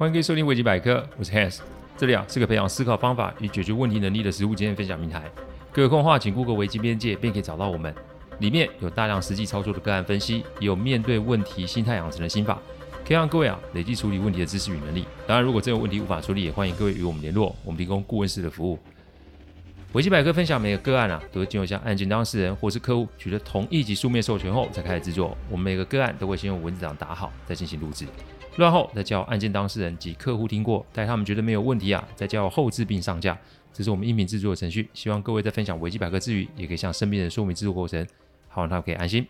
欢迎各位收听维基百科，我是 Hans，这里啊是个培养思考方法与解决问题能力的实务经验分享平台。各位空话，请 Google 维基边界，便可以找到我们。里面有大量实际操作的个案分析，也有面对问题心态养成的心法，可以让各位啊累积处理问题的知识与能力。当然，如果真有问题无法处理，也欢迎各位与我们联络，我们提供顾问式的服务。维基百科分享每个个案啊，都会经由向案件当事人或是客户取得同意及书面授权后才开始制作。我们每个个案都会先用文字档打好，再进行录制。录完后再叫案件当事人及客户听过，待他们觉得没有问题啊，再叫后置并上架。这是我们音频制作的程序。希望各位在分享维基百科之余，也可以向身边人说明制作过程，好让他们可以安心。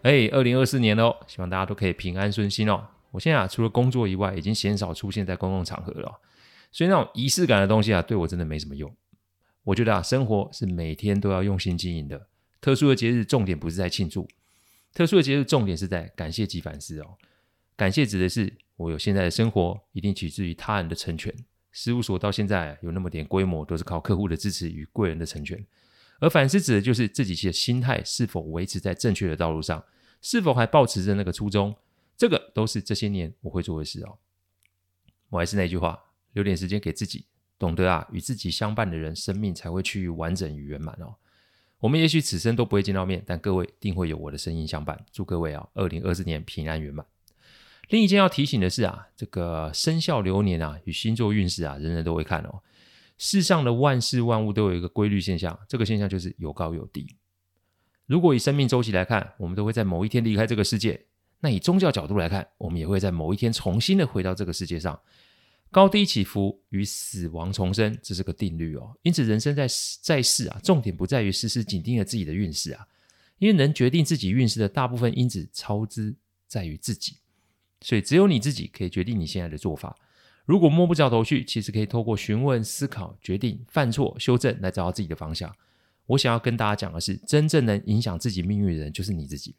哎，二零二四年哦，希望大家都可以平安顺心哦。我现在啊，除了工作以外，已经鲜少出现在公共场合了，所以那种仪式感的东西啊，对我真的没什么用。我觉得啊，生活是每天都要用心经营的。特殊的节日，重点不是在庆祝，特殊的节日重点是在感谢及反思哦。感谢指的是我有现在的生活，一定取自于他人的成全。事务所到现在有那么点规模，都是靠客户的支持与贵人的成全。而反思指的就是自己的心态是否维持在正确的道路上，是否还保持着那个初衷。这个都是这些年我会做的事哦。我还是那句话，留点时间给自己。懂得啊，与自己相伴的人，生命才会趋于完整与圆满哦。我们也许此生都不会见到面，但各位定会有我的声音相伴。祝各位啊，二零二四年平安圆满。另一件要提醒的是啊，这个生肖流年啊与星座运势啊，人人都会看哦。世上的万事万物都有一个规律现象，这个现象就是有高有低。如果以生命周期来看，我们都会在某一天离开这个世界。那以宗教角度来看，我们也会在某一天重新的回到这个世界上。高低起伏与死亡重生，这是个定律哦。因此，人生在在世啊，重点不在于时时紧盯着自己的运势啊，因为能决定自己运势的大部分因子超支在于自己，所以只有你自己可以决定你现在的做法。如果摸不着头绪，其实可以透过询问、思考、决定、犯错、修正来找到自己的方向。我想要跟大家讲的是，真正能影响自己命运的人就是你自己。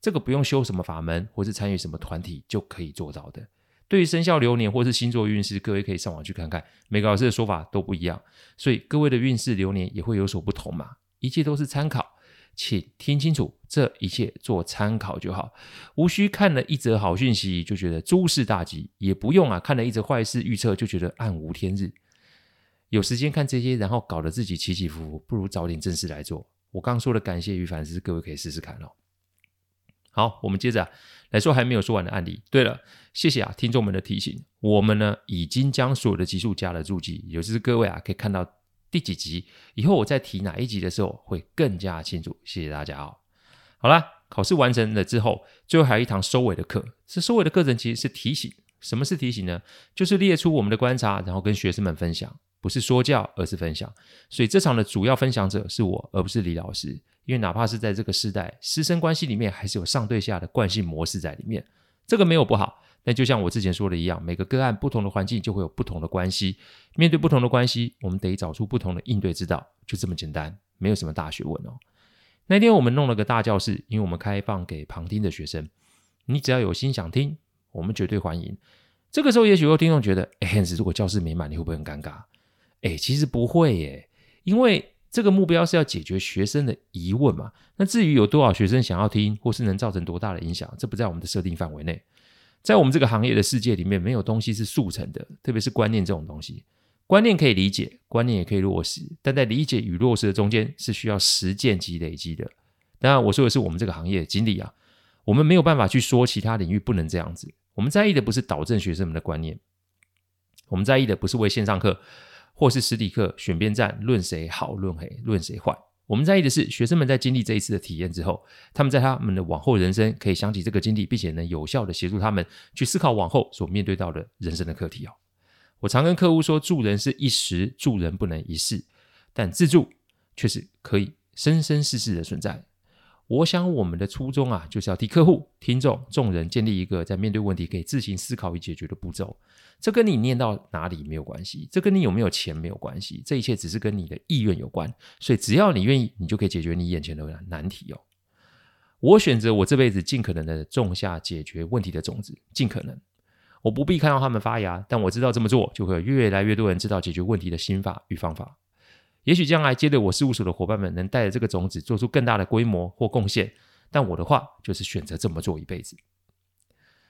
这个不用修什么法门，或是参与什么团体就可以做到的。对于生肖流年或是星座运势，各位可以上网去看看，每个老师的说法都不一样，所以各位的运势流年也会有所不同嘛。一切都是参考，请听清楚，这一切做参考就好，无需看了一则好讯息就觉得诸事大吉，也不用啊看了一则坏事预测就觉得暗无天日。有时间看这些，然后搞得自己起起伏伏，不如找点正事来做。我刚说的感谢与反思，各位可以试试看哦。好，我们接着啊，来说还没有说完的案例。对了，谢谢啊，听众们的提醒。我们呢已经将所有的集数加了注记，也就是各位啊可以看到第几集。以后我再提哪一集的时候会更加清楚。谢谢大家哦。好了，考试完成了之后，最后还有一堂收尾的课。这收尾的课程其实是提醒。什么是提醒呢？就是列出我们的观察，然后跟学生们分享。不是说教，而是分享。所以这场的主要分享者是我，而不是李老师。因为哪怕是在这个时代，师生关系里面还是有上对下的惯性模式在里面。这个没有不好，但就像我之前说的一样，每个个案不同的环境就会有不同的关系。面对不同的关系，我们得找出不同的应对之道，就这么简单，没有什么大学问哦。那天我们弄了个大教室，因为我们开放给旁听的学生，你只要有心想听，我们绝对欢迎。这个时候，也许有听众觉得，哎，Hans，如果教室没满，你会不会很尴尬？哎，其实不会耶，因为这个目标是要解决学生的疑问嘛。那至于有多少学生想要听，或是能造成多大的影响，这不在我们的设定范围内。在我们这个行业的世界里面，没有东西是速成的，特别是观念这种东西。观念可以理解，观念也可以落实，但在理解与落实的中间，是需要实践及累积的。当然，我说的是我们这个行业经历啊，我们没有办法去说其他领域不能这样子。我们在意的不是导正学生们的观念，我们在意的不是为线上课。或是实体课选边站，论谁好，论谁论谁坏。我们在意的是学生们在经历这一次的体验之后，他们在他们的往后人生可以想起这个经历，并且能有效的协助他们去思考往后所面对到的人生的课题哦。我常跟客户说，助人是一时，助人不能一世，但自助却是可以生生世世的存在。我想，我们的初衷啊，就是要替客户、听众、众人建立一个在面对问题可以自行思考与解决的步骤。这跟你念到哪里没有关系，这跟你有没有钱没有关系，这一切只是跟你的意愿有关。所以，只要你愿意，你就可以解决你眼前的难题哦。我选择我这辈子尽可能的种下解决问题的种子，尽可能。我不必看到他们发芽，但我知道这么做就会有越来越多人知道解决问题的心法与方法。也许将来接着我事务所的伙伴们能带着这个种子做出更大的规模或贡献，但我的话就是选择这么做一辈子。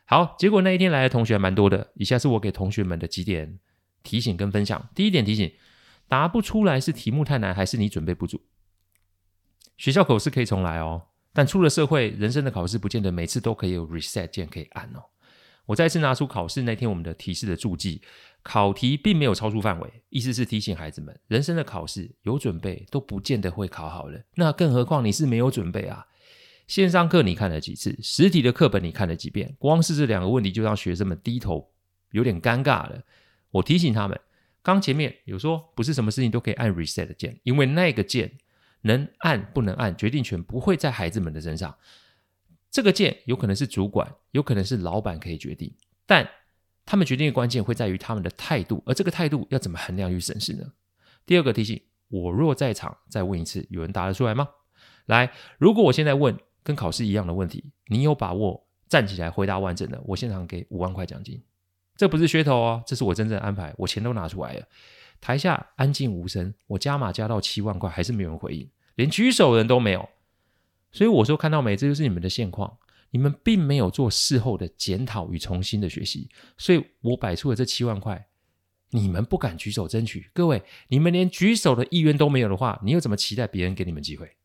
好，结果那一天来的同学蛮多的。以下是我给同学们的几点提醒跟分享。第一点提醒：答不出来是题目太难，还是你准备不足？学校考试可以重来哦，但出了社会，人生的考试不见得每次都可以有 reset 键可以按哦。我再次拿出考试那天我们的提示的注记，考题并没有超出范围，意思是提醒孩子们，人生的考试有准备都不见得会考好了，那更何况你是没有准备啊？线上课你看了几次？实体的课本你看了几遍？光是这两个问题就让学生们低头，有点尴尬了。我提醒他们，刚前面有说不是什么事情都可以按 reset 键，因为那个键能按不能按，决定权不会在孩子们的身上。这个键有可能是主管，有可能是老板可以决定，但他们决定的关键会在于他们的态度，而这个态度要怎么衡量与审视呢？第二个提醒，我若在场，再问一次，有人答得出来吗？来，如果我现在问跟考试一样的问题，你有把握站起来回答完整的，我现场给五万块奖金。这不是噱头哦，这是我真正的安排，我钱都拿出来了。台下安静无声，我加码加到七万块，还是没有人回应，连举手的人都没有。所以我说看到没，这就是你们的现况，你们并没有做事后的检讨与重新的学习，所以我摆出了这七万块，你们不敢举手争取。各位，你们连举手的意愿都没有的话，你又怎么期待别人给你们机会？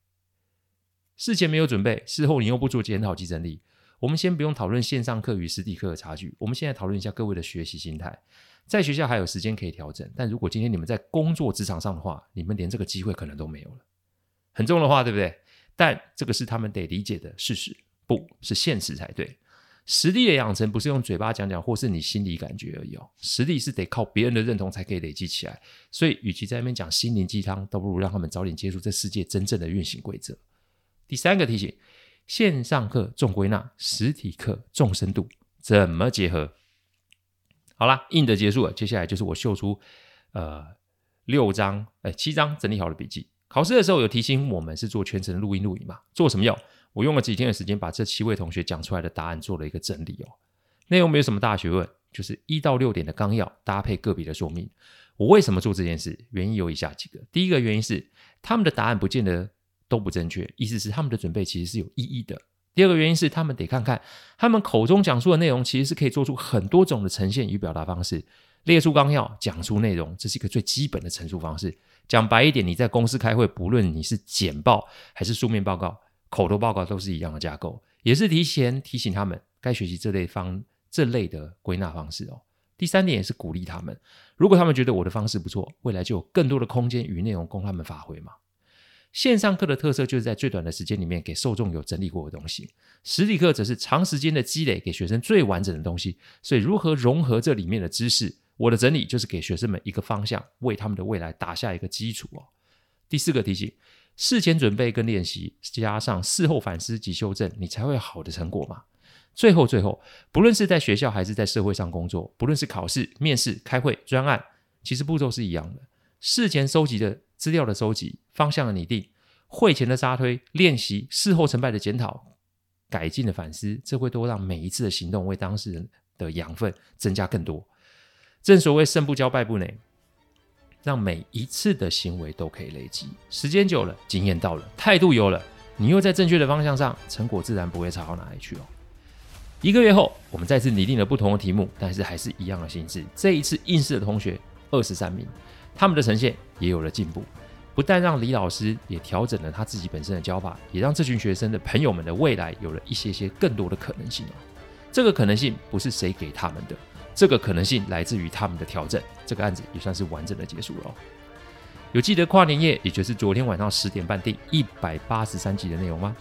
事前没有准备，事后你又不做检讨及整理。我们先不用讨论线上课与实体课的差距，我们现在讨论一下各位的学习心态。在学校还有时间可以调整，但如果今天你们在工作职场上的话，你们连这个机会可能都没有了。很重的话，对不对？但这个是他们得理解的事实，不是现实才对。实力的养成不是用嘴巴讲讲，或是你心里感觉而已哦。实力是得靠别人的认同才可以累积起来。所以，与其在那边讲心灵鸡汤，倒不如让他们早点接触这世界真正的运行规则。第三个提醒：线上课重归纳，实体课重深度，怎么结合？好啦，硬的结束了，接下来就是我秀出呃六张哎七张整理好的笔记。考试的时候有提醒我们是做全程录音录影嘛？做什么用？我用了几天的时间把这七位同学讲出来的答案做了一个整理哦。内容没有什么大学问，就是一到六点的纲要搭配个别的说明。我为什么做这件事？原因有以下几个。第一个原因是他们的答案不见得都不正确，意思是他们的准备其实是有意义的。第二个原因是他们得看看他们口中讲述的内容其实是可以做出很多种的呈现与表达方式。列出纲要，讲出内容，这是一个最基本的陈述方式。讲白一点，你在公司开会，不论你是简报还是书面报告、口头报告，都是一样的架构，也是提前提醒他们该学习这类方这类的归纳方式哦。第三点也是鼓励他们，如果他们觉得我的方式不错，未来就有更多的空间与内容供他们发挥嘛。线上课的特色就是在最短的时间里面给受众有整理过的东西，实体课则是长时间的积累，给学生最完整的东西。所以如何融合这里面的知识？我的整理就是给学生们一个方向，为他们的未来打下一个基础哦。第四个提醒：事前准备跟练习，加上事后反思及修正，你才会好的成果嘛。最后，最后，不论是在学校还是在社会上工作，不论是考试、面试、开会、专案，其实步骤是一样的。事前收集的资料的收集，方向的拟定，会前的扎推练习，事后成败的检讨、改进的反思，这会都让每一次的行动为当事人的养分增加更多。正所谓胜不骄败不馁，让每一次的行为都可以累积，时间久了，经验到了，态度有了，你又在正确的方向上，成果自然不会差到哪里去哦。一个月后，我们再次拟定了不同的题目，但是还是一样的形式。这一次应试的同学二十三名，他们的呈现也有了进步，不但让李老师也调整了他自己本身的教法，也让这群学生的朋友们的未来有了一些些更多的可能性哦。这个可能性不是谁给他们的。这个可能性来自于他们的调整，这个案子也算是完整的结束了。有记得跨年夜，也就是昨天晚上十点半第一百八十三集的内容吗？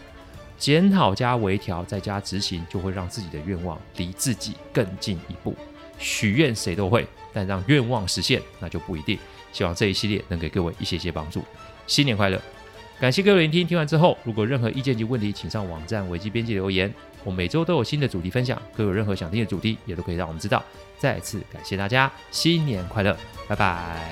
检讨加微调再加执行，就会让自己的愿望离自己更近一步。许愿谁都会，但让愿望实现那就不一定。希望这一系列能给各位一些些帮助。新年快乐！感谢各位聆听，听完之后如果任何意见及问题，请上网站维基编辑留言。我每周都有新的主题分享，各位有任何想听的主题，也都可以让我们知道。再次感谢大家，新年快乐，拜拜。